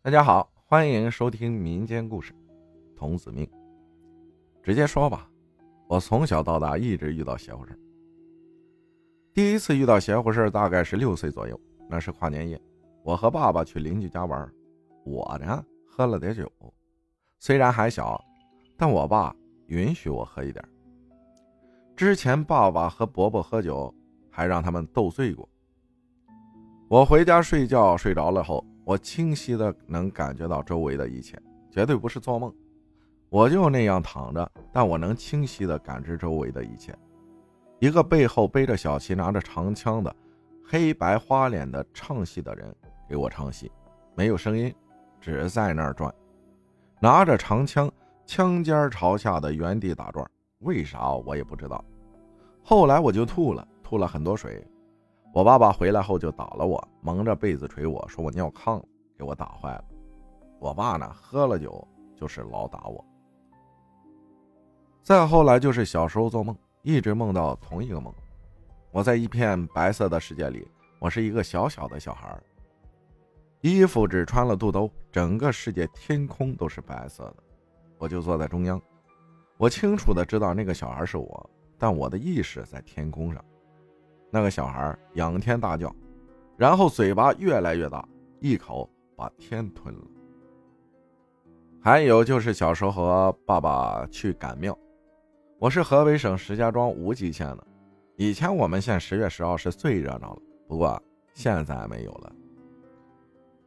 大家好，欢迎收听民间故事《童子命》。直接说吧，我从小到大一直遇到邪乎事第一次遇到邪乎事大概是六岁左右，那是跨年夜，我和爸爸去邻居家玩，我呢喝了点酒，虽然还小，但我爸允许我喝一点。之前爸爸和伯伯喝酒，还让他们斗醉过。我回家睡觉睡着了后。我清晰的能感觉到周围的一切，绝对不是做梦。我就那样躺着，但我能清晰的感知周围的一切。一个背后背着小旗、拿着长枪的黑白花脸的唱戏的人给我唱戏，没有声音，只在那儿转，拿着长枪，枪尖朝下的原地打转。为啥我也不知道。后来我就吐了，吐了很多水。我爸爸回来后就打了我，蒙着被子捶我说我尿炕了，给我打坏了。我爸呢，喝了酒就是老打我。再后来就是小时候做梦，一直梦到同一个梦。我在一片白色的世界里，我是一个小小的小孩，衣服只穿了肚兜，整个世界天空都是白色的，我就坐在中央。我清楚的知道那个小孩是我，但我的意识在天空上。那个小孩仰天大叫，然后嘴巴越来越大，一口把天吞了。还有就是小时候和爸爸去赶庙，我是河北省石家庄无极县的，以前我们县十月十号是最热闹的，不过现在没有了。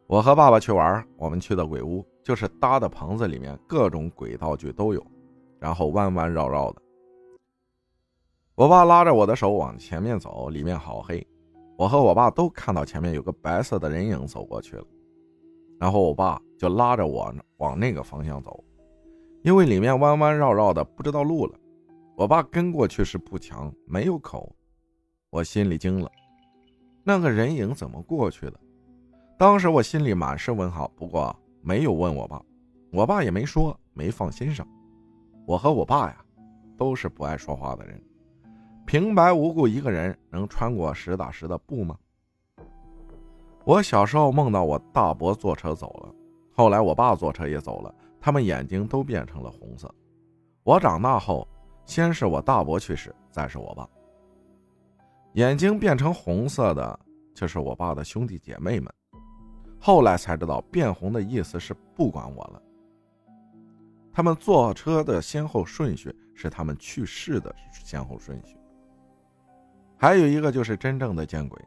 我和爸爸去玩，我们去的鬼屋就是搭的棚子，里面各种鬼道具都有，然后弯弯绕绕的。我爸拉着我的手往前面走，里面好黑。我和我爸都看到前面有个白色的人影走过去了，然后我爸就拉着我往那个方向走，因为里面弯弯绕绕的，不知道路了。我爸跟过去是步墙，没有口。我心里惊了，那个人影怎么过去的？当时我心里满是问号，不过没有问我爸，我爸也没说，没放心上。我和我爸呀，都是不爱说话的人。平白无故一个人能穿过实打实的布吗？我小时候梦到我大伯坐车走了，后来我爸坐车也走了，他们眼睛都变成了红色。我长大后，先是我大伯去世，再是我爸。眼睛变成红色的，就是我爸的兄弟姐妹们。后来才知道，变红的意思是不管我了。他们坐车的先后顺序是他们去世的先后顺序。还有一个就是真正的见鬼。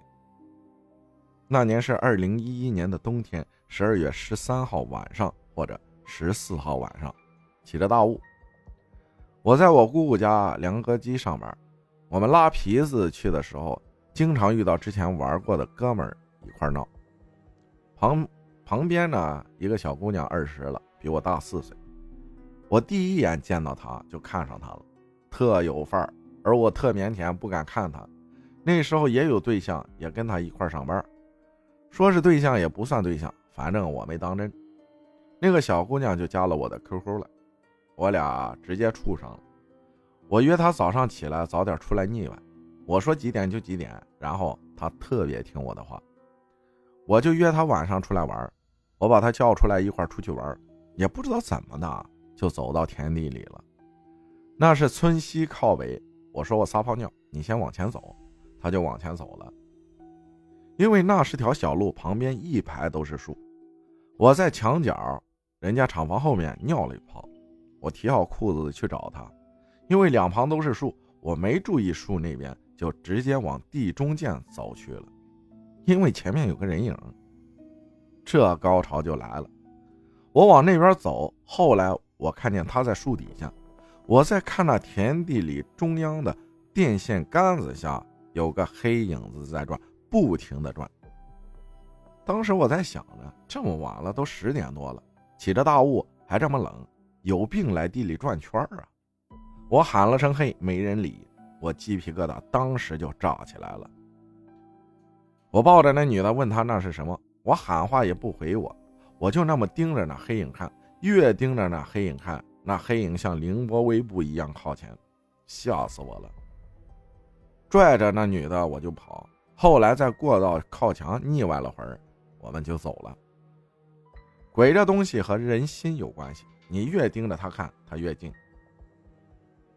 那年是二零一一年的冬天，十二月十三号晚上或者十四号晚上，起着大雾。我在我姑姑家凉阁机上班，我们拉皮子去的时候，经常遇到之前玩过的哥们儿一块闹。旁旁边呢，一个小姑娘二十了，比我大四岁。我第一眼见到她就看上她了，特有范儿，而我特腼腆，不敢看她。那时候也有对象，也跟他一块上班，说是对象也不算对象，反正我没当真。那个小姑娘就加了我的 QQ 了，我俩直接处上了。我约她早上起来早点出来腻歪，我说几点就几点，然后她特别听我的话，我就约她晚上出来玩。我把她叫出来一块出去玩，也不知道怎么的就走到田地里了。那是村西靠北，我说我撒泡尿，你先往前走。他就往前走了，因为那是条小路，旁边一排都是树。我在墙角人家厂房后面尿了一泡，我提好裤子去找他，因为两旁都是树，我没注意树那边，就直接往地中间走去了，因为前面有个人影。这高潮就来了，我往那边走，后来我看见他在树底下，我在看那田地里中央的电线杆子下。有个黑影子在转，不停的转。当时我在想呢，这么晚了，都十点多了，起着大雾，还这么冷，有病来地里转圈啊！我喊了声“嘿”，没人理，我鸡皮疙瘩当时就炸起来了。我抱着那女的，问她那是什么，我喊话也不回我，我就那么盯着那黑影看，越盯着那黑影看，那黑影像凌波微步一样靠前，吓死我了。拽着那女的我就跑，后来在过道靠墙腻歪了会儿，我们就走了。鬼这东西和人心有关系，你越盯着他看，他越近。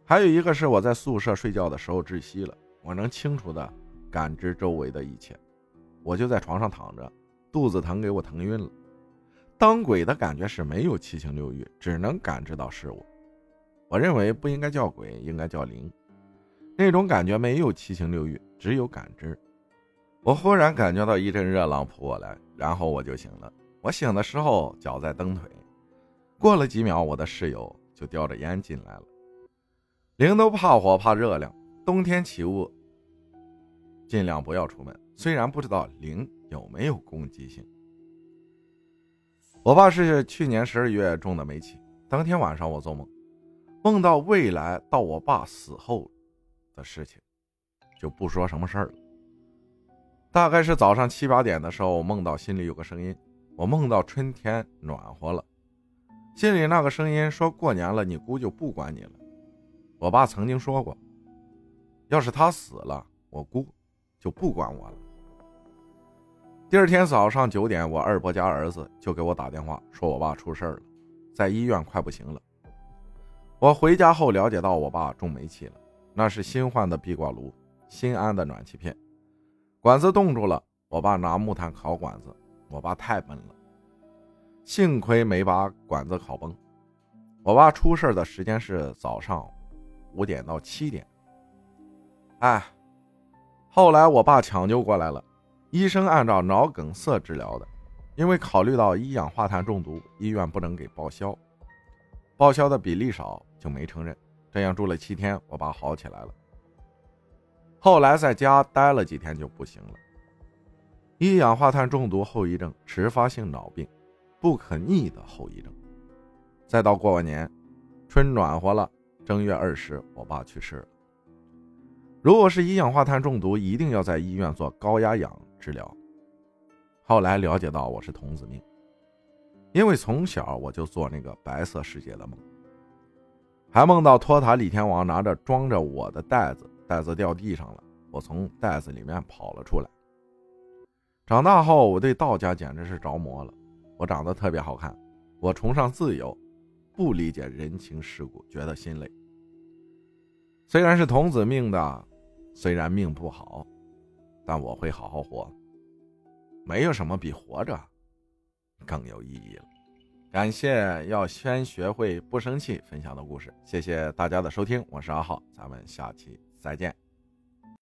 还有一个是我在宿舍睡觉的时候窒息了，我能清楚的感知周围的一切，我就在床上躺着，肚子疼给我疼晕了。当鬼的感觉是没有七情六欲，只能感知到事物。我认为不应该叫鬼，应该叫灵。那种感觉没有七情六欲，只有感知。我忽然感觉到一阵热浪扑过来，然后我就醒了。我醒的时候脚在蹬腿，过了几秒，我的室友就叼着烟进来了。灵都怕火怕热量，冬天起雾，尽量不要出门。虽然不知道灵有没有攻击性。我爸是去年十二月中的煤气，当天晚上我做梦。梦到未来到我爸死后的事情，就不说什么事儿了。大概是早上七八点的时候，梦到心里有个声音，我梦到春天暖和了，心里那个声音说过年了，你姑就不管你了。我爸曾经说过，要是他死了，我姑就不管我了。第二天早上九点，我二伯家儿子就给我打电话，说我爸出事了，在医院快不行了。我回家后了解到，我爸中煤气了，那是新换的壁挂炉，新安的暖气片，管子冻住了。我爸拿木炭烤管子，我爸太笨了，幸亏没把管子烤崩。我爸出事的时间是早上五点到七点。哎，后来我爸抢救过来了，医生按照脑梗塞治疗的，因为考虑到一氧化碳中毒，医院不能给报销。报销的比例少，就没承认。这样住了七天，我爸好起来了。后来在家待了几天就不行了。一氧化碳中毒后遗症，迟发性脑病，不可逆的后遗症。再到过完年，春暖和了，正月二十，我爸去世了。如果是一氧化碳中毒，一定要在医院做高压氧治疗。后来了解到我是童子命。因为从小我就做那个白色世界的梦，还梦到托塔李天王拿着装着我的袋子，袋子掉地上了，我从袋子里面跑了出来。长大后，我对道家简直是着魔了。我长得特别好看，我崇尚自由，不理解人情世故，觉得心累。虽然是童子命的，虽然命不好，但我会好好活。没有什么比活着。更有意义了。感谢要先学会不生气分享的故事，谢谢大家的收听，我是阿浩，咱们下期再见。